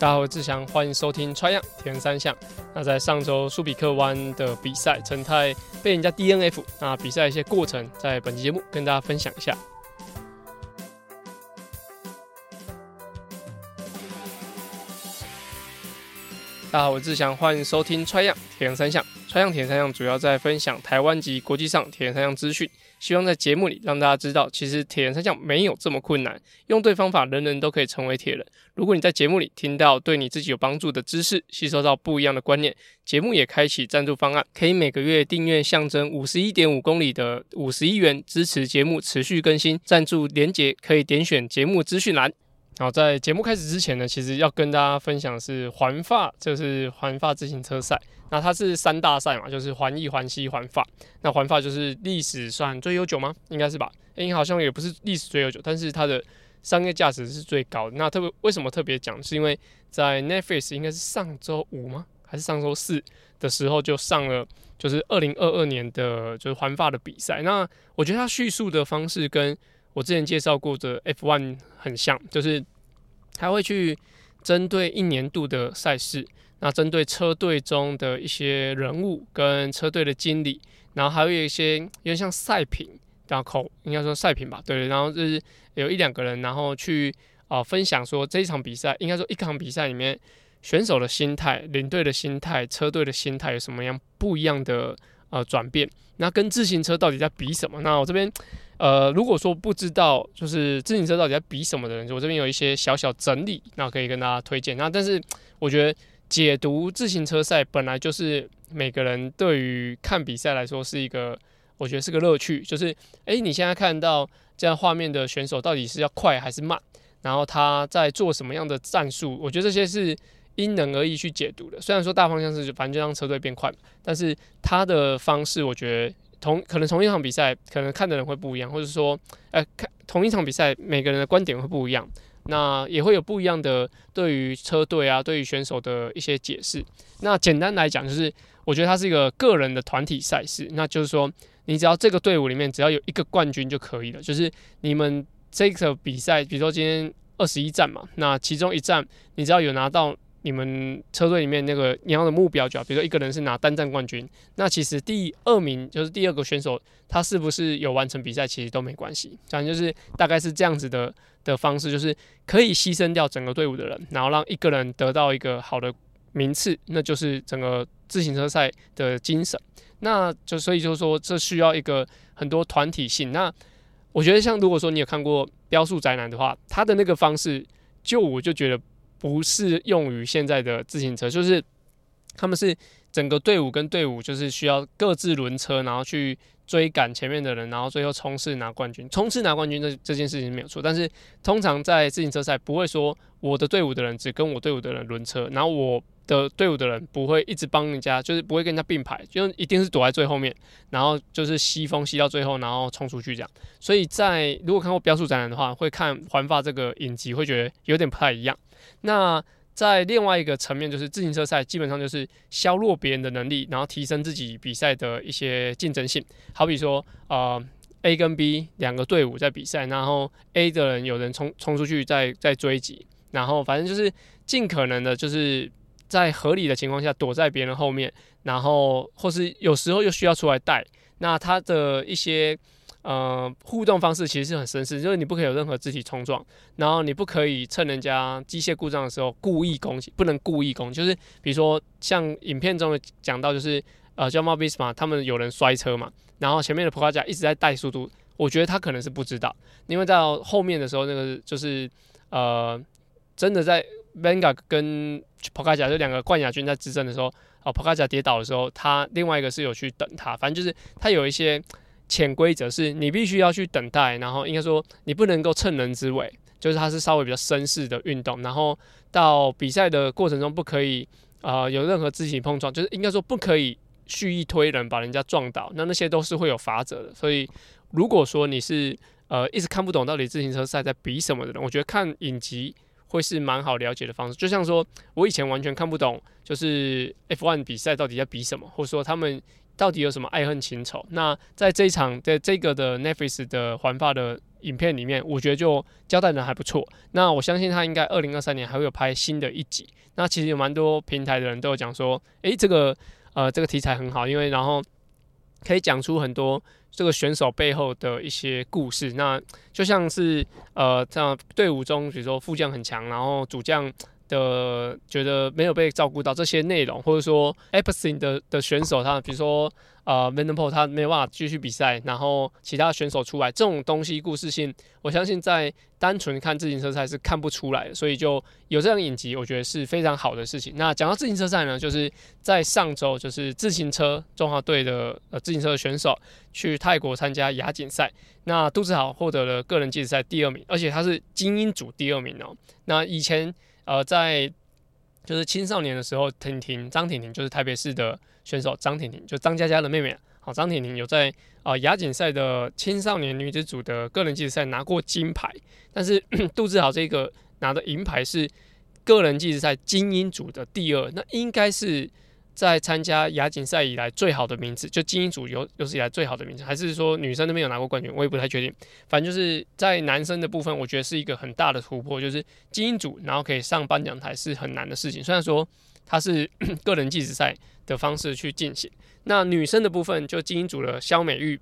大家好，我是志祥，欢迎收听《穿样铁人三项》。那在上周苏比克湾的比赛，陈泰被人家 DNF，那比赛一些过程，在本期节目跟大家分享一下。大家好，我是志祥，欢迎收听《穿样铁人三项》。《穿样铁人三项》主要在分享台湾及国际上铁人三项资讯。希望在节目里让大家知道，其实铁人三项没有这么困难，用对方法，人人都可以成为铁人。如果你在节目里听到对你自己有帮助的知识，吸收到不一样的观念，节目也开启赞助方案，可以每个月订阅象征五十一点五公里的五十一元，支持节目持续更新。赞助连结可以点选节目资讯栏。好，在节目开始之前呢，其实要跟大家分享是环法，就是环法自行车赛。那它是三大赛嘛，就是环意、环西、环法。那环法就是历史算最悠久吗？应该是吧。诶好像也不是历史最悠久，但是它的商业价值是最高的。那特别为什么特别讲？是因为在 Netflix 应该是上周五吗？还是上周四的时候就上了，就是二零二二年的就是环法的比赛。那我觉得它叙述的方式跟我之前介绍过的 F1 很像，就是它会去针对一年度的赛事。那针对车队中的一些人物跟车队的经理，然后还有一些有点像赛评，然后应该说赛评吧，对，然后就是有一两个人，然后去啊、分享说这一场比赛，应该说一场比赛里面选手的心态、领队的心态、车队的心态有什么样不一样的呃转变？那跟自行车到底在比什么？那我这边呃如果说不知道就是自行车到底在比什么的人，我这边有一些小小整理，那可以跟大家推荐。那但是我觉得。解读自行车赛本来就是每个人对于看比赛来说是一个，我觉得是个乐趣。就是，诶，你现在看到这样画面的选手到底是要快还是慢？然后他在做什么样的战术？我觉得这些是因人而异去解读的。虽然说大方向是反正就让车队变快，但是他的方式，我觉得同可能同一场比赛，可能看的人会不一样，或者说，呃，看同一场比赛，每个人的观点会不一样。那也会有不一样的对于车队啊，对于选手的一些解释。那简单来讲，就是我觉得它是一个个人的团体赛事。那就是说，你只要这个队伍里面只要有一个冠军就可以了。就是你们这个比赛，比如说今天二十一站嘛，那其中一站你只要有拿到。你们车队里面那个你要的目标就好，比如说一个人是拿单站冠军，那其实第二名就是第二个选手，他是不是有完成比赛，其实都没关系。反正就是大概是这样子的的方式，就是可以牺牲掉整个队伍的人，然后让一个人得到一个好的名次，那就是整个自行车赛的精神。那就所以就是说，这需要一个很多团体性。那我觉得像如果说你有看过《飙速宅男》的话，他的那个方式，就我就觉得。不适用于现在的自行车，就是他们是整个队伍跟队伍，就是需要各自轮车，然后去追赶前面的人，然后最后冲刺拿冠军。冲刺拿冠军这这件事情没有错，但是通常在自行车赛不会说我的队伍的人只跟我队伍的人轮车，然后我的队伍的人不会一直帮人家，就是不会跟人家并排，就一定是躲在最后面，然后就是吸风吸到最后，然后冲出去这样。所以在如果看过《标速展览》的话，会看环法这个影集，会觉得有点不太一样。那在另外一个层面，就是自行车赛基本上就是削弱别人的能力，然后提升自己比赛的一些竞争性。好比说，呃，A 跟 B 两个队伍在比赛，然后 A 的人有人冲冲出去再再追击，然后反正就是尽可能的，就是在合理的情况下躲在别人后面，然后或是有时候又需要出来带。那他的一些。呃，互动方式其实是很绅士，就是你不可以有任何肢体冲撞，然后你不可以趁人家机械故障的时候故意攻击，不能故意攻击。就是比如说像影片中讲到，就是呃，Jumbo Visma 他们有人摔车嘛，然后前面的普卡加一直在带速度，我觉得他可能是不知道，因为到后面的时候，那个就是呃，真的在 Venga 跟普卡加这两个冠亚军在之争的时候，啊，普卡加跌倒的时候，他另外一个是有去等他，反正就是他有一些。潜规则是你必须要去等待，然后应该说你不能够趁人之危，就是它是稍微比较绅士的运动，然后到比赛的过程中不可以呃有任何肢体碰撞，就是应该说不可以蓄意推人把人家撞倒，那那些都是会有罚则的。所以如果说你是呃一直看不懂到底自行车赛在比什么的人，我觉得看影集会是蛮好了解的方式。就像说我以前完全看不懂，就是 F1 比赛到底在比什么，或者说他们。到底有什么爱恨情仇？那在这一场，在这个的 Netflix 的环法的影片里面，我觉得就交代的还不错。那我相信他应该二零二三年还会有拍新的一集。那其实有蛮多平台的人都有讲说，诶，这个呃这个题材很好，因为然后可以讲出很多这个选手背后的一些故事。那就像是呃这样队伍中，比如说副将很强，然后主将。的觉得没有被照顾到这些内容，或者说 e p s t i n 的的选手他，比如说呃 Vanderpool 他没有办法继续比赛，然后其他选手出来，这种东西故事性，我相信在单纯看自行车赛是看不出来的，所以就有这样影集，我觉得是非常好的事情。那讲到自行车赛呢，就是在上周，就是自行车中华队的呃自行车选手去泰国参加亚锦赛，那杜志豪获得了个人计时赛第二名，而且他是精英组第二名哦。那以前。呃，在就是青少年的时候，婷婷张婷婷就是台北市的选手，张婷婷就张嘉佳的妹妹。好，张婷婷有在啊亚锦赛的青少年女子组的个人计时赛拿过金牌，但是 杜志豪这个拿的银牌是个人计时赛精英组的第二，那应该是。在参加亚锦赛以来最好的名次，就精英组有有史以来最好的名次，还是说女生那边有拿过冠军？我也不太确定。反正就是在男生的部分，我觉得是一个很大的突破，就是精英组然后可以上颁奖台是很难的事情。虽然说它是 个人计时赛的方式去进行，那女生的部分就精英组的肖美玉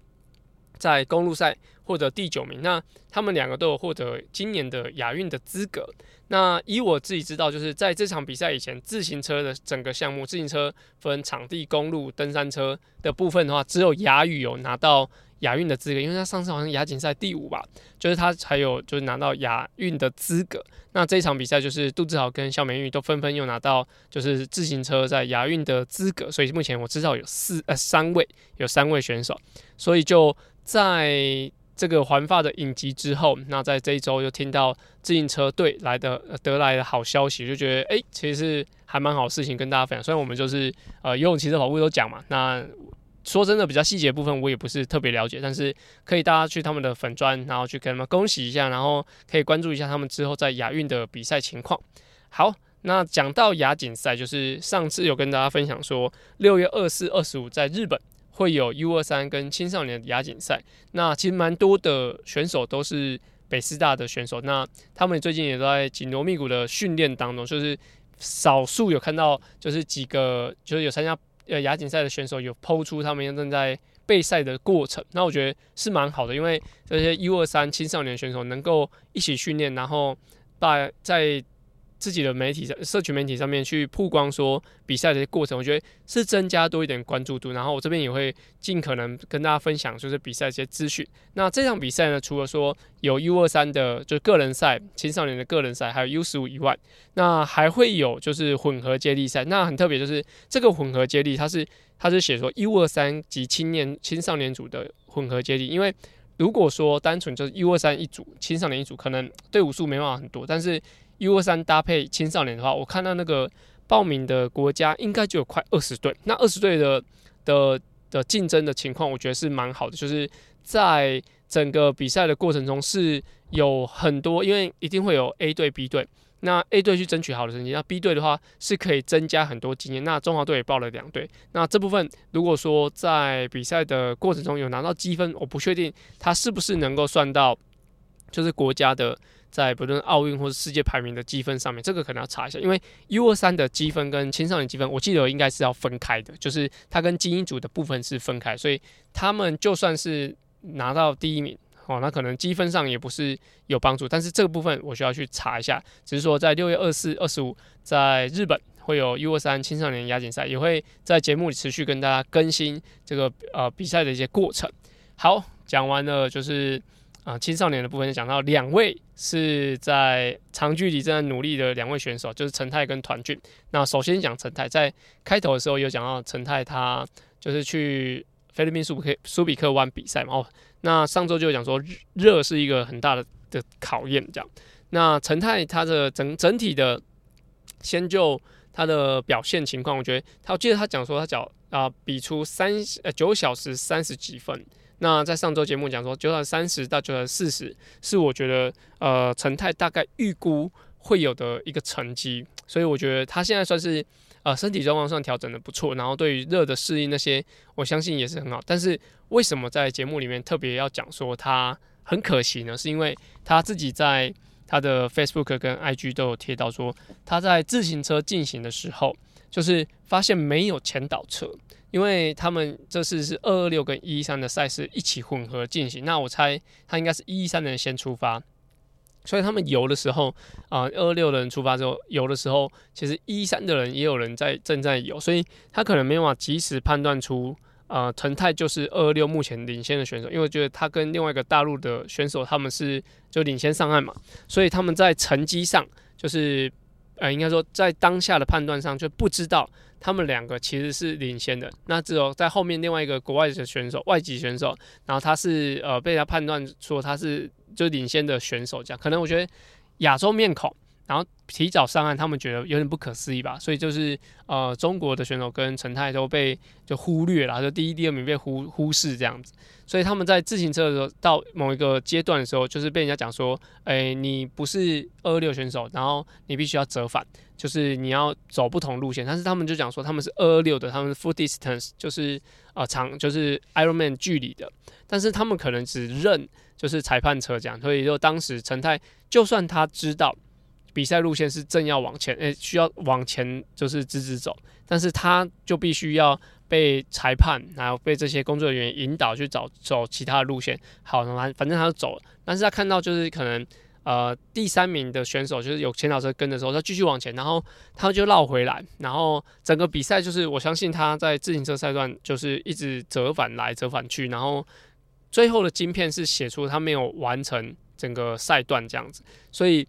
在公路赛获得第九名，那他们两个都有获得今年的亚运的资格。那以我自己知道，就是在这场比赛以前，自行车的整个项目，自行车分场地、公路、登山车的部分的话，只有雅语有拿到亚运的资格，因为他上次好像亚锦赛第五吧，就是他才有就是拿到亚运的资格。那这一场比赛就是杜志豪跟肖美玉都纷纷又拿到就是自行车在亚运的资格，所以目前我知道有四呃三位有三位选手，所以就在。这个环发的影集之后，那在这一周又听到自行车队来的得来的好消息，就觉得哎，其实还蛮好事情跟大家分享。虽然我们就是呃游泳、骑车、跑步都讲嘛，那说真的比较细节部分我也不是特别了解，但是可以大家去他们的粉专，然后去跟他们恭喜一下，然后可以关注一下他们之后在亚运的比赛情况。好，那讲到亚锦赛，就是上次有跟大家分享说，六月二四、二十五在日本。会有 U 二三跟青少年的亚锦赛，那其实蛮多的选手都是北师大的选手，那他们最近也在紧锣密鼓的训练当中，就是少数有看到，就是几个就是有参加呃亚锦赛的选手有抛出他们正在备赛的过程，那我觉得是蛮好的，因为这些 U 二三青少年选手能够一起训练，然后把在。自己的媒体上、社群媒体上面去曝光说比赛的过程，我觉得是增加多一点关注度。然后我这边也会尽可能跟大家分享，就是比赛一些资讯。那这场比赛呢，除了说有 U 二三的就是个人赛、青少年的个人赛，还有 U 十五以外，那还会有就是混合接力赛。那很特别，就是这个混合接力，它是它是写说 U 二三及青年青少年组的混合接力。因为如果说单纯就是 U 二三一组、青少年一组，可能队伍数没办法很多，但是 U 二三搭配青少年的话，我看到那个报名的国家应该就有快二十队。那二十队的的的竞争的情况，我觉得是蛮好的。就是在整个比赛的过程中是有很多，因为一定会有 A 队、B 队。那 A 队去争取好的成绩，那 B 队的话是可以增加很多经验。那中华队也报了两队。那这部分如果说在比赛的过程中有拿到积分，我不确定他是不是能够算到，就是国家的。在不论奥运或者世界排名的积分上面，这个可能要查一下，因为 U 二三的积分跟青少年积分，我记得应该是要分开的，就是它跟精英组的部分是分开，所以他们就算是拿到第一名哦，那可能积分上也不是有帮助，但是这个部分我需要去查一下。只是说在六月二四、二十五，在日本会有 U 二三青少年亚锦赛，也会在节目里持续跟大家更新这个呃比赛的一些过程。好，讲完了就是。啊，青少年的部分讲到两位是在长距离正在努力的两位选手，就是陈泰跟团俊。那首先讲陈泰，在开头的时候有讲到陈泰，他就是去菲律宾苏比克苏比克湾比赛嘛。哦，那上周就讲说热是一个很大的的考验，这样。那陈泰他的整整体的先就他的表现情况，我觉得他我记得他讲说他脚啊比出三呃九小时三十几分。那在上周节目讲说九小时三十到九小时四十是我觉得呃陈泰大概预估会有的一个成绩，所以我觉得他现在算是呃身体状况上调整的不错，然后对于热的适应那些我相信也是很好。但是为什么在节目里面特别要讲说他很可惜呢，是因为他自己在他的 Facebook 跟 IG 都有贴到说，他在自行车进行的时候，就是发现没有前导车，因为他们这次是二二六跟一一三的赛事一起混合进行，那我猜他应该是一一三的人先出发。所以他们游的时候，啊、二，二六的人出发之后游的时候，其实一一三的人也有人在正在游，所以他可能没有办法及时判断出，呃，陈泰就是二六目前领先的选手，因为觉得他跟另外一个大陆的选手他们是就领先上岸嘛，所以他们在成绩上就是，呃，应该说在当下的判断上就不知道他们两个其实是领先的，那只有在后面另外一个国外的选手，外籍选手，然后他是呃被他判断说他是。就领先的选手这样，可能我觉得亚洲面孔，然后提早上岸，他们觉得有点不可思议吧。所以就是呃，中国的选手跟陈泰都被就忽略了，就第一、第二名被忽忽视这样子。所以他们在自行车的时候，到某一个阶段的时候，就是被人家讲说，哎、你不是二二六选手，然后你必须要折返，就是你要走不同路线。但是他们就讲说，他们是二二六的，他们是 full distance，就是呃长，就是 Ironman 距离的。但是他们可能只认。就是裁判车这样，所以就当时陈泰，就算他知道比赛路线是正要往前，诶、需要往前就是直直走，但是他就必须要被裁判，然后被这些工作人员引导去找走其他的路线。好，反反正他就走了，但是他看到就是可能呃第三名的选手就是有前导车跟的时候，他继续往前，然后他就绕回来，然后整个比赛就是我相信他在自行车赛段就是一直折返来折返去，然后。最后的晶片是写出他没有完成整个赛段这样子，所以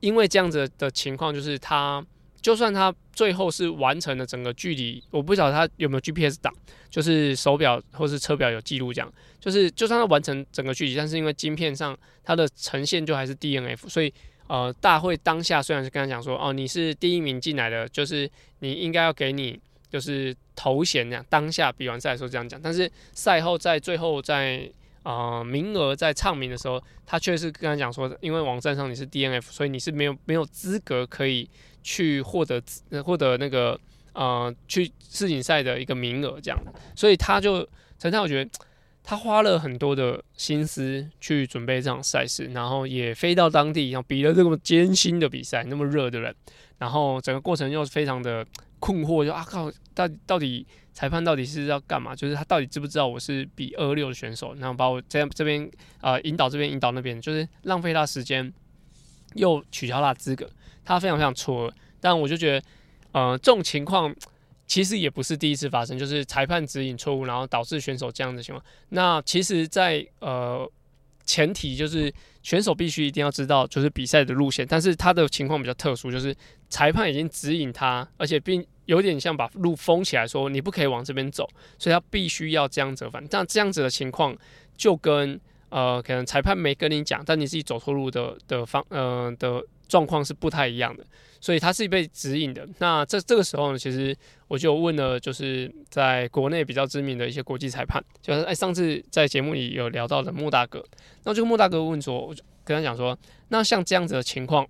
因为这样子的情况，就是他就算他最后是完成了整个距离，我不晓得他有没有 GPS 档，就是手表或是车表有记录这样，就是就算他完成整个距离，但是因为晶片上它的呈现就还是 DNF，所以呃大会当下虽然是跟他讲说哦，你是第一名进来的，就是你应该要给你。就是头衔这样，当下比完赛的时候这样讲，但是赛后在最后在呃名额在唱名的时候，他却是跟他讲说，因为网站上你是 DNF，所以你是没有没有资格可以去获得获得那个呃去世锦赛的一个名额这样，所以他就陈泰，我觉得他花了很多的心思去准备这场赛事，然后也飞到当地，然后比了这么艰辛的比赛，那么热的人，然后整个过程又是非常的。困惑就啊靠，到底到底裁判到底是要干嘛？就是他到底知不知道我是比二六的选手？然后把我这样这边啊、引导这边引导那边，就是浪费他时间，又取消他资格，他非常非常错愕。但我就觉得，呃，这种情况其实也不是第一次发生，就是裁判指引错误，然后导致选手这样的情况。那其实，在呃前提就是选手必须一定要知道就是比赛的路线，但是他的情况比较特殊，就是。裁判已经指引他，而且并有点像把路封起来，说你不可以往这边走，所以他必须要这样折返。但这样子的情况，就跟呃，可能裁判没跟你讲，但你自己走错路的的方呃的状况是不太一样的，所以他是被指引的。那这这个时候呢，其实我就问了，就是在国内比较知名的一些国际裁判，就是哎，上次在节目里有聊到的莫大哥，那这个莫大哥问说，我就跟他讲说，那像这样子的情况，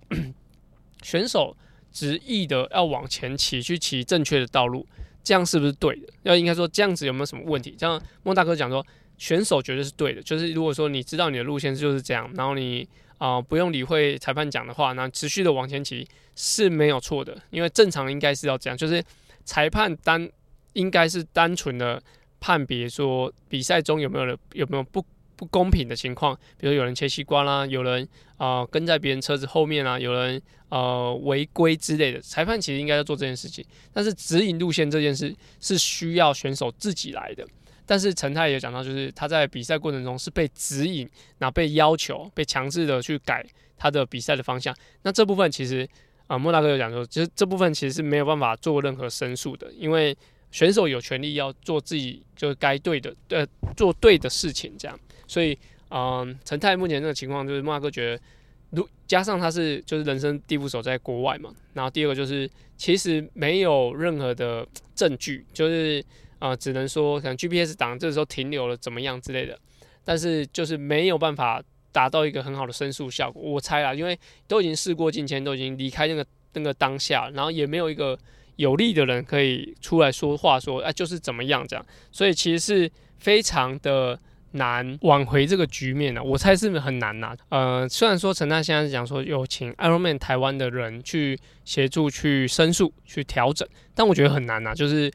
选手。执意的要往前骑，去骑正确的道路，这样是不是对的？要应该说这样子有没有什么问题？这样莫大哥讲说，选手绝对是对的，就是如果说你知道你的路线就是这样，然后你啊、不用理会裁判讲的话，那持续的往前骑是没有错的，因为正常应该是要这样，就是裁判单应该是单纯的判别说比赛中有没有人有没有不。不公平的情况，比如有人切西瓜啦，有人啊、跟在别人车子后面啊，有人呃违规之类的，裁判其实应该要做这件事情。但是指引路线这件事是需要选手自己来的。但是陈泰也讲到，就是他在比赛过程中是被指引，然后被要求、被强制的去改他的比赛的方向。那这部分其实啊、莫大哥有讲说，其实这部分其实是没有办法做任何申诉的，因为选手有权利要做自己就是该对的，呃，做对的事情这样。所以，嗯，陈泰目前这个情况就是莫大哥觉得，如加上他是就是人生地不熟，在国外嘛，然后第二个就是其实没有任何的 证据，就是啊、只能说可能 GPS 档这个时候停留了怎么样之类的，但是就是没有办法达到一个很好的申诉效果。我猜啊，因为都已经事过境迁，都已经离开那个那个当下，然后也没有一个有利的人可以出来说话说，啊、哎就是怎么样这样，所以其实是非常的。难挽回这个局面呢？我猜是很难呐。呃，虽然说陈大现在是讲说有请 Ironman 台湾的人去协助去申诉去调整，但我觉得很难呐。就是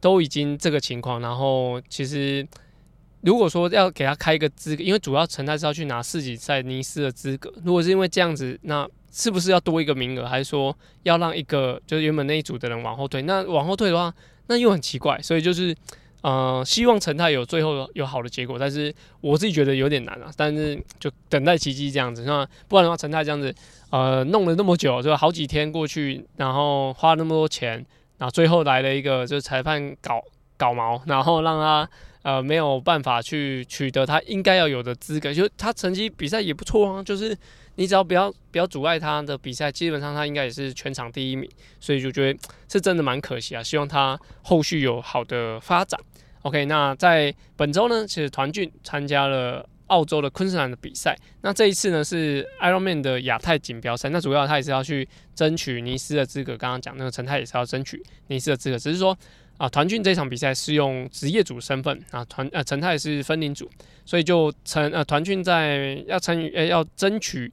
都已经这个情况，然后其实如果说要给他开一个资格，因为主要陈太是要去拿世锦赛尼斯的资格，如果是因为这样子，那是不是要多一个名额，还是说要让一个就是原本那一组的人往后退？那往后退的话，那又很奇怪，所以就是。呃，希望陈太有最后有好的结果，但是我自己觉得有点难啊。但是就等待奇迹这样子，那不然的话，陈太这样子，呃，弄了那么久，就好几天过去，然后花那么多钱，然后最后来了一个就是裁判搞搞毛，然后让他呃没有办法去取得他应该要有的资格。就他成绩比赛也不错啊，就是。你只要不要不要阻碍他的比赛，基本上他应该也是全场第一名，所以就觉得是真的蛮可惜啊。希望他后续有好的发展。OK，那在本周呢，其实团俊参加了澳洲的昆士兰的比赛。那这一次呢是 Ironman 的亚太锦标赛，那主要他也是要去争取尼斯的资格。刚刚讲那个陈泰也是要争取尼斯的资格，只是说啊，团俊这场比赛是用职业组身份啊，团呃陈泰是分龄组，所以就陈呃团俊在要参与呃要争取。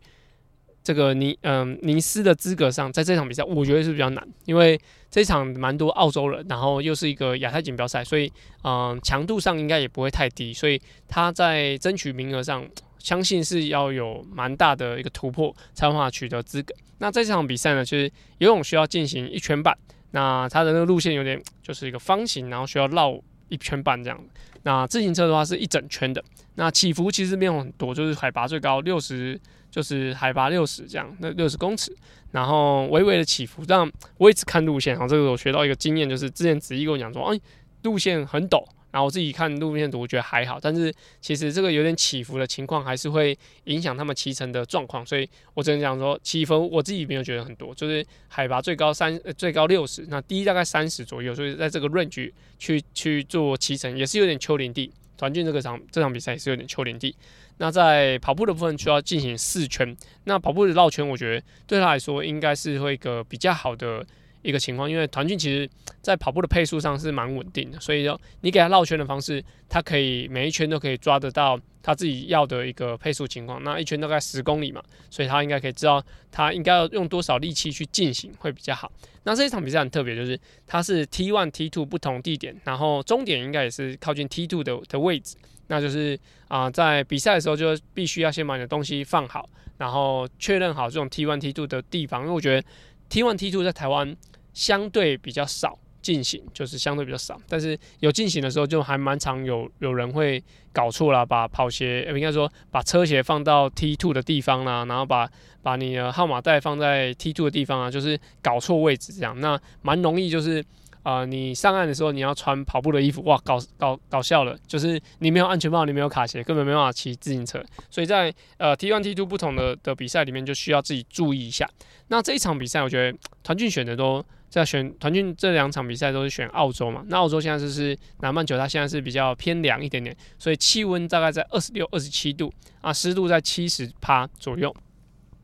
这个尼嗯尼斯的资格上，在这场比赛我觉得是比较难，因为这场蛮多澳洲人，然后又是一个亚太锦标赛，所以嗯强度上应该也不会太低，所以他在争取名额上，相信是要有蛮大的一个突破，才有办法取得资格。那在这场比赛呢，就是游泳需要进行一圈半，那它的那个路线有点就是一个方形，然后需要绕一圈半这样。那自行车的话是一整圈的，那起伏其实没有很多，就是海拔最高六十。就是海拔六十这样，那六十公尺，然后微微的起伏。这样我一直看路线，然后，这个我学到一个经验，就是之前子毅跟我讲说，哎，路线很陡，然后我自己看路线图，我觉得还好，但是其实这个有点起伏的情况，还是会影响他们骑乘的状况。所以我只能讲说，起伏我自己没有觉得很多，就是海拔最高三，最高六十，那低大概三十左右，所以在这个 range 去去做骑乘，也是有点丘陵地。团畯这个场这场比赛也是有点丘陵地。那在跑步的部分需要进行四圈，那跑步的绕圈，我觉得对他来说应该是会一个比较好的一个情况，因为团俊其实在跑步的配速上是蛮稳定的，所以说你给他绕圈的方式，他可以每一圈都可以抓得到他自己要的一个配速情况。那一圈大概十公里嘛，所以他应该可以知道他应该要用多少力气去进行会比较好。那这一场比赛很特别，就是它是 T1、T2 不同地点，然后终点应该也是靠近 T2 的的位置。那就是啊、在比赛的时候就必须要先把你的东西放好，然后确认好这种 T1、T2 的地方，因为我觉得 T1、T2 在台湾相对比较少进行，就是相对比较少，但是有进行的时候就还蛮常有有人会搞错了，把跑鞋应该说把车鞋放到 T two 的地方啦，然后把把你的号码带放在 T two 的地方啊，就是搞错位置这样，那蛮容易就是。啊、你上岸的时候你要穿跑步的衣服，哇，搞搞搞笑了，就是你没有安全帽，你没有卡鞋，根本没办法骑自行车。所以在呃 T1、T2 不同的的比赛里面，就需要自己注意一下。那这一场比赛，我觉得团俊选的都在选团俊这两场比赛都是选澳洲嘛。那澳洲现在就是南半球，它现在是比较偏凉一点点，所以气温大概在二十六、二十七度啊，湿度在七十趴左右。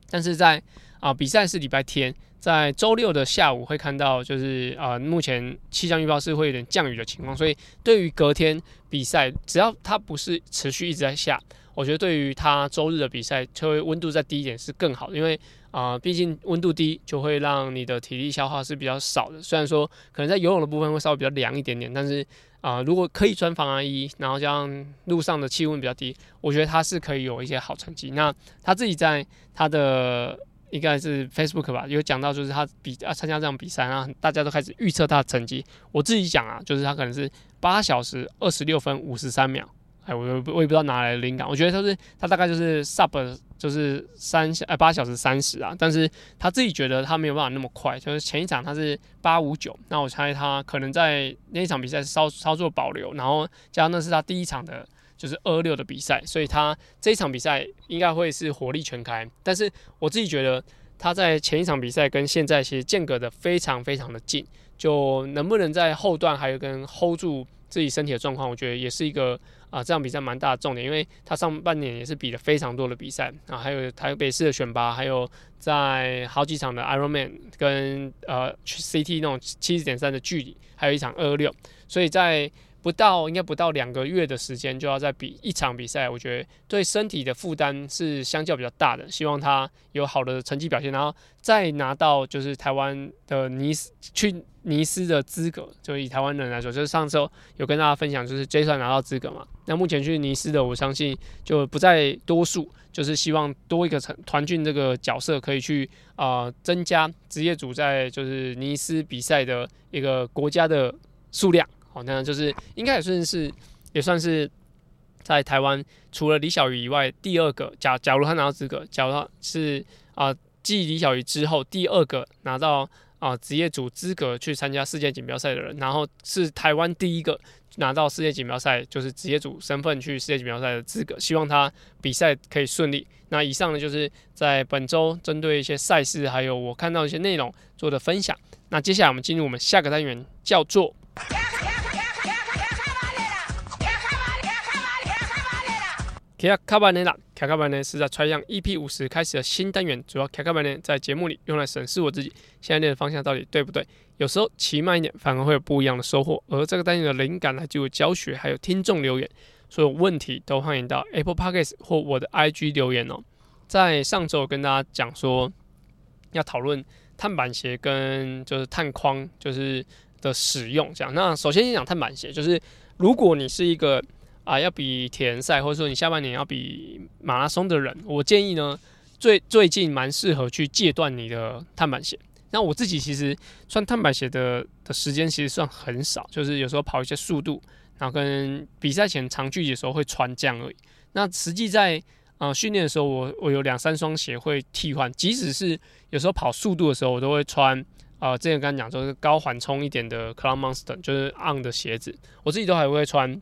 但是在啊、比赛是礼拜天。在周六的下午会看到，就是呃，目前气象预报是会有点降雨的情况，所以对于隔天比赛，只要它不是持续一直在下，我觉得对于它周日的比赛，就会温度再低一点是更好的，因为啊，毕竟温度低就会让你的体力消耗是比较少的。虽然说可能在游泳的部分会稍微比较凉一点点，但是啊，如果可以穿防寒衣，然后这样路上的气温比较低，我觉得它是可以有一些好成绩。那他自己在他的。应该是 Facebook 吧，有讲到就是他比啊参加这场比赛，然后大家都开始预测他的成绩。我自己讲啊，就是他可能是八小时二十六分五十三秒。哎，我我也不知道哪来的灵感，我觉得他是他大概就是 sub 就是三小哎八小时三十啊，但是他自己觉得他没有办法那么快，就是前一场他是八五九，那我猜他可能在那一场比赛稍稍作保留，然后加上那是他第一场的。就是二六的比赛，所以他这一场比赛应该会是火力全开。但是我自己觉得他在前一场比赛跟现在其实间隔的非常非常的近，就能不能在后段还有跟 hold 住自己身体的状况，我觉得也是一个啊、这场比赛蛮大的重点，因为他上半年也是比了非常多的比赛啊，还有台北市的选拔，还有在好几场的 Ironman 跟呃 CT 那种七十点三的距离，还有一场二六，所以在不到应该不到两个月的时间就要再比一场比赛，我觉得对身体的负担是相较比较大的。希望他有好的成绩表现，然后再拿到就是台湾的尼斯去尼斯的资格。就以台湾人来说，就是上周有跟大家分享，就是 J 算拿到资格嘛。那目前去尼斯的，我相信就不在多数，就是希望多一个成团俊这个角色可以去啊、增加职业组在就是尼斯比赛的一个国家的数量。好，那就是应该也算是也算是在台湾除了李小鱼以外第二个。假假如他拿到资格，假如他是啊继李小鱼之后第二个拿到啊职业组资格去参加世界锦标赛的人，然后是台湾第一个拿到世界锦标赛就是职业组身份去世界锦标赛的资格。希望他比赛可以顺利。那以上呢就是在本周针对一些赛事还有我看到一些内容做的分享。那接下来我们进入我们下个单元，叫做。卡卡班内啦，卡卡班呢是在 Try 样 EP 五十开始的新单元，主要卡卡班呢在节目里用来审视我自己现在练的方向到底对不对。有时候骑慢一点反而会有不一样的收获。而这个单元的灵感来自于教学，还有听众留言，所有问题都欢迎到 Apple Podcast 或我的 IG 留言哦。在上周跟大家讲说要讨论碳板鞋跟就是碳框就是的使用，这样。那首先先讲碳板鞋，就是如果你是一个。啊，要比铁人赛，或者说你下半年要比马拉松的人，我建议呢，最最近蛮适合去戒断你的碳板鞋。那我自己其实穿碳板鞋的的时间其实算很少，就是有时候跑一些速度，然后跟比赛前长距离的时候会穿这样而已。那实际在啊训练的时候，我我有两三双鞋会替换，即使是有时候跑速度的时候，我都会穿啊、呃，之前刚刚讲说是高缓冲一点的 Cloud Monster，就是 On 的鞋子，我自己都还会穿。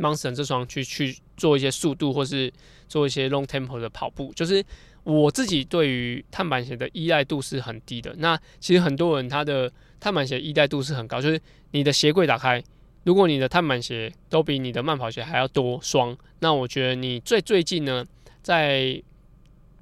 Monster 这双去去做一些速度，或是做一些 long tempo 的跑步，就是我自己对于碳板鞋的依赖度是很低的。那其实很多人他的碳板鞋依赖度是很高，就是你的鞋柜打开，如果你的碳板鞋都比你的慢跑鞋还要多双，那我觉得你最最近呢，在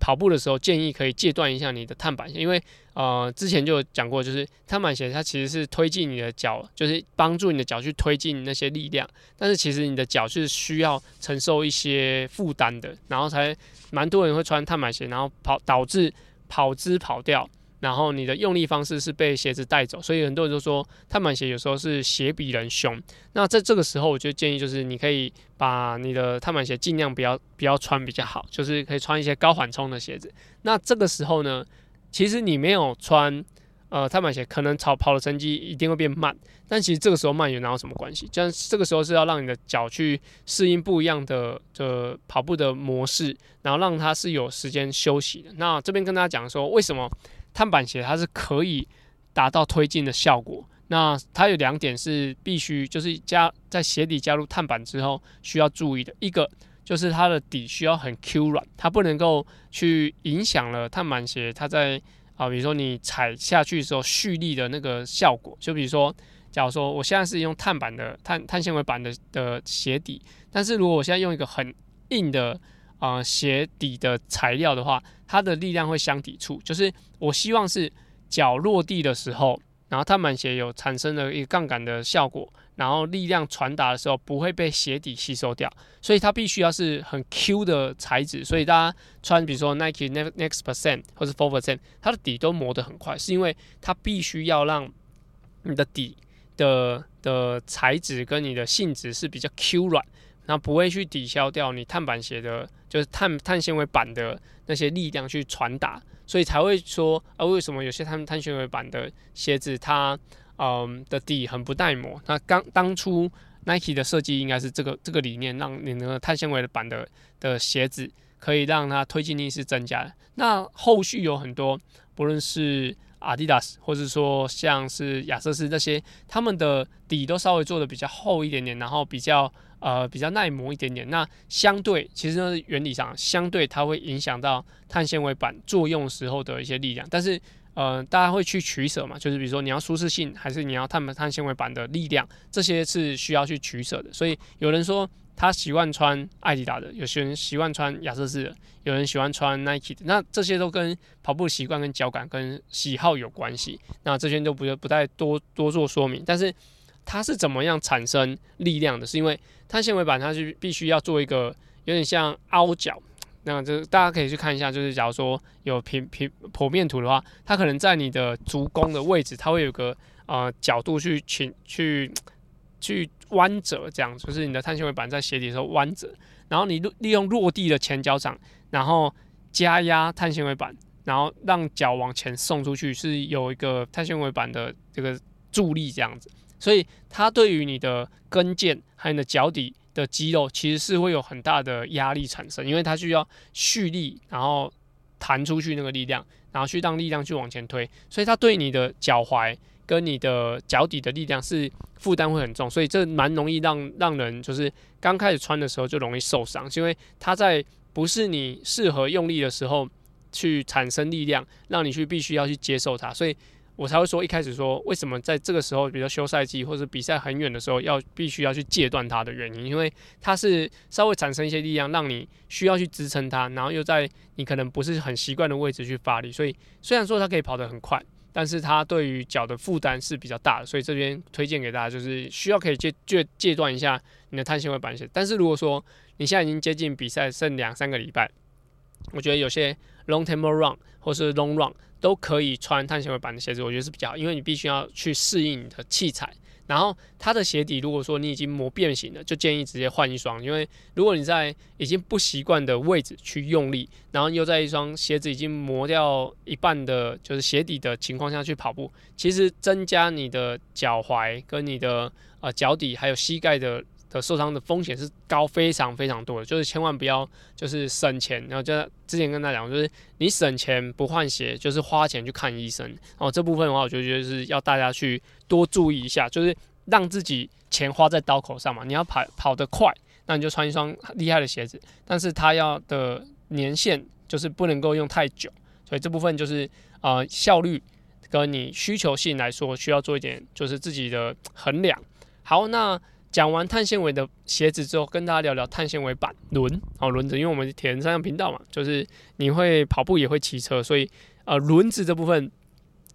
跑步的时候，建议可以戒断一下你的碳板鞋，因为呃之前就有讲过，就是碳板鞋它其实是推进你的脚，就是帮助你的脚去推进那些力量，但是其实你的脚是需要承受一些负担的，然后才蛮多人会穿碳板鞋，然后跑导致跑姿跑掉。然后你的用力方式是被鞋子带走，所以很多人都说碳板鞋有时候是鞋比人凶。那在这个时候，我就建议就是你可以把你的碳板鞋尽量不要不要穿比较好，就是可以穿一些高缓冲的鞋子。那这个时候呢，其实你没有穿呃碳板鞋，可能跑跑的成绩一定会变慢。但其实这个时候慢有哪有什么关系？这样这个时候是要让你的脚去适应不一样的的跑步的模式，然后让它是有时间休息的。那这边跟大家讲说为什么？碳板鞋它是可以达到推进的效果，那它有两点是必须，就是加在鞋底加入碳板之后需要注意的。一个就是它的底需要很 Q 软，它不能够去影响了碳板鞋它在啊，比如说你踩下去的时候蓄力的那个效果。就比如说，假如说我现在是用碳板的碳碳纤维板的的鞋底，但是如果我现在用一个很硬的。啊、鞋底的材料的话，它的力量会相抵触。就是我希望是脚落地的时候，然后碳板鞋有产生了一个杠杆的效果，然后力量传达的时候不会被鞋底吸收掉。所以它必须要是很 Q 的材质。所以大家穿，比如说 Nike Next Percent 或者 Four Percent，它的底都磨得很快，是因为它必须要让你的底的的材质跟你的性质是比较 Q 软。那不会去抵消掉你碳板鞋的，就是碳碳纤维板的那些力量去传达，所以才会说啊，为什么有些碳碳纤维板的鞋子它嗯的底很不耐磨？那刚当初 Nike 的设计应该是这个这个理念，让你那个碳纤维的板的的鞋子可以让它推进力是增加。那后续有很多，不论是 Adidas 或者说像是亚瑟士这些，他们的底都稍微做的比较厚一点点，然后比较。呃，比较耐磨一点点。那相对，其实呢，原理上相对它会影响到碳纤维板作用时候的一些力量。但是，呃，大家会去取舍嘛，就是比如说你要舒适性，还是你要碳碳纤维板的力量，这些是需要去取舍的。所以有人说他习惯穿艾迪达的，有些人习惯穿亚瑟士的，有人喜欢穿 Nike 的。那这些都跟跑步习惯、跟脚感、跟喜好有关系。那这些都不不再多多做说明，但是。它是怎么样产生力量的？是因为碳纤维板它是必须要做一个有点像凹角，那这大家可以去看一下，就是假如说有平平剖面图的话，它可能在你的足弓的位置，它会有个呃角度去去去去弯折，这样就是你的碳纤维板在鞋底的时候弯折，然后你利用落地的前脚掌，然后加压碳纤维板，然后让脚往前送出去，是有一个碳纤维板的这个助力这样子，所以它对于你的跟腱还有你的脚底的肌肉，其实是会有很大的压力产生，因为它需要蓄力，然后弹出去那个力量，然后去让力量去往前推，所以它对你的脚踝跟你的脚底的力量是负担会很重，所以这蛮容易让让人就是刚开始穿的时候就容易受伤，因为它在不是你适合用力的时候去产生力量，让你去必须要去接受它，所以我才会说一开始说为什么在这个时候，比如说休赛季或者比赛很远的时候，要必须要去戒断它的原因，因为它是稍微产生一些力量，让你需要去支撑它，然后又在你可能不是很习惯的位置去发力，所以虽然说它可以跑得很快，但是它对于脚的负担是比较大的，所以这边推荐给大家就是需要可以戒戒戒断一下你的碳纤维板鞋，但是如果说你现在已经接近比赛剩两三个礼拜，我觉得有些 long tempo run 或是 long run 都可以穿碳纤维板的鞋子，我觉得是比较好，因为你必须要去适应你的器材。然后它的鞋底，如果说你已经磨变形了，就建议直接换一双，因为如果你在已经不习惯的位置去用力，然后又在一双鞋子已经磨掉一半的，就是鞋底的情况下去跑步，其实增加你的脚踝跟你的呃脚底还有膝盖的。的受伤的风险是高非常非常多的，就是千万不要就是省钱，然后就之前跟大家讲，就是你省钱不换鞋，就是花钱去看医生。哦，这部分的话，我就觉得是要大家去多注意一下，就是让自己钱花在刀口上嘛。你要跑跑得快，那你就穿一双厉害的鞋子，但是它要的年限就是不能够用太久，所以这部分就是呃效率跟你需求性来说，需要做一点就是自己的衡量。好，那。讲完碳纤维的鞋子之后，跟大家聊聊碳纤维板轮哦，轮子，因为我们铁人三项频道嘛，就是你会跑步也会骑车，所以呃轮子这部分，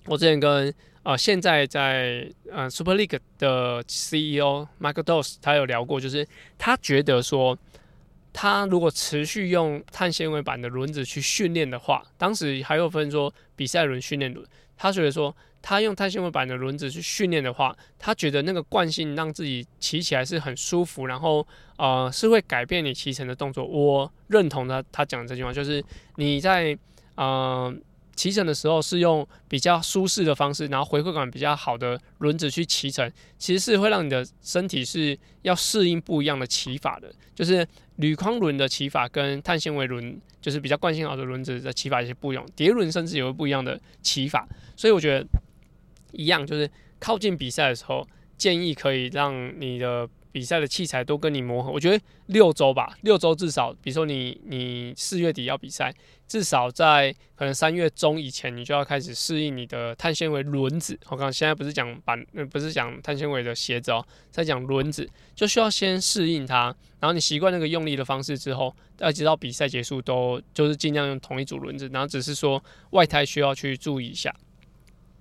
我之前跟呃现在在呃 Super League 的 CEO Michael Dos 他有聊过，就是他觉得说，他如果持续用碳纤维板的轮子去训练的话，当时还有分说比赛轮、训练轮，他觉得说。他用碳纤维板的轮子去训练的话，他觉得那个惯性让自己骑起来是很舒服，然后呃是会改变你骑乘的动作。我认同他他讲的这句话，就是你在呃骑乘的时候是用比较舒适的方式，然后回馈感比较好的轮子去骑乘，其实是会让你的身体是要适应不一样的骑法的。就是铝框轮的骑法跟碳纤维轮，就是比较惯性好的轮子的骑法也是不一样，碟轮甚至有不一样的骑法，所以我觉得。一样，就是靠近比赛的时候，建议可以让你的比赛的器材都跟你磨合。我觉得六周吧，六周至少，比如说你你四月底要比赛，至少在可能三月中以前，你就要开始适应你的碳纤维轮子。我刚现在不是讲板，不是讲碳纤维的鞋子哦，在讲轮子，就需要先适应它，然后你习惯那个用力的方式之后，要直到比赛结束都就是尽量用同一组轮子，然后只是说外胎需要去注意一下。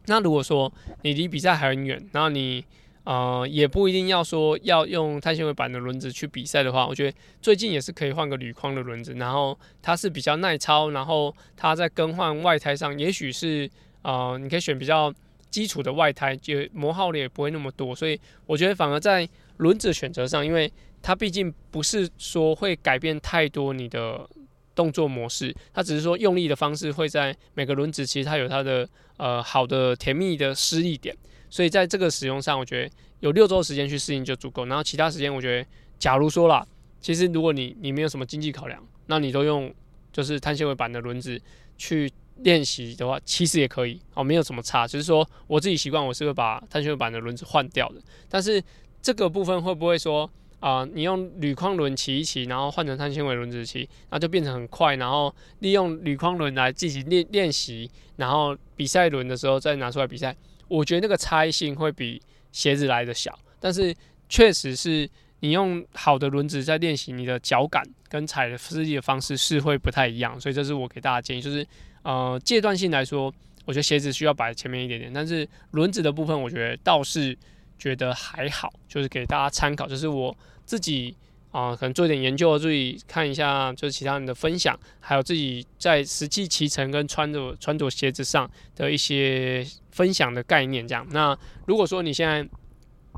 那如果说你离比赛还很远，然后你呃也不一定要说要用碳纤维板的轮子去比赛的话，我觉得最近也是可以换个铝框的轮子，然后它是比较耐操，然后它在更换外胎上，也许是呃你可以选比较基础的外胎，就磨耗的也不会那么多，所以我觉得反而在轮子选择上，因为它毕竟不是说会改变太多你的。动作模式，它只是说用力的方式会在每个轮子，其实它有它的呃好的甜蜜的施力点，所以在这个使用上，我觉得有六周时间去适应就足够。然后其他时间，我觉得假如说啦，其实如果你你没有什么经济考量，那你都用就是碳纤维板的轮子去练习的话，其实也可以哦，没有什么差。只是说我自己习惯，我是会把碳纤维板的轮子换掉的。但是这个部分会不会说？啊、你用铝框轮骑一骑，然后换成碳纤维轮子骑，那就变成很快。然后利用铝框轮来进行练练习，然后比赛轮的时候再拿出来比赛。我觉得那个差异性会比鞋子来的小，但是确实是你用好的轮子在练习，你的脚感跟踩的施力的方式是会不太一样。所以这是我给大家建议，就是呃阶段性来说，我觉得鞋子需要摆前面一点点，但是轮子的部分，我觉得倒是。觉得还好，就是给大家参考，就是我自己啊、可能做一点研究，自己看一下，就是其他人的分享，还有自己在实际骑乘跟穿着穿着鞋子上的一些分享的概念。这样，那如果说你现在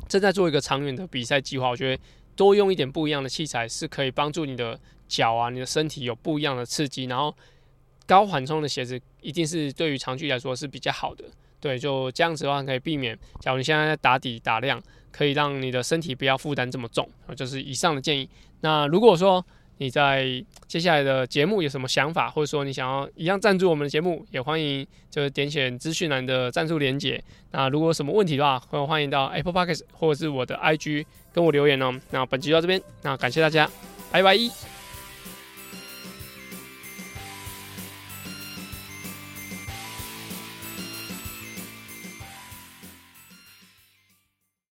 正在做一个长远的比赛计划，我觉得多用一点不一样的器材是可以帮助你的脚啊，你的身体有不一样的刺激，然后。高缓冲的鞋子一定是对于长距离来说是比较好的，对，就这样子的话可以避免。假如你现在在打底打量，可以让你的身体不要负担这么重，就是以上的建议。那如果说你在接下来的节目有什么想法，或者说你想要一样赞助我们的节目，也欢迎就是点选资讯栏的赞助连结。那如果有什么问题的话，欢迎到 Apple Podcast 或者是我的 IG 跟我留言哦。那本期就到这边，那感谢大家，拜拜。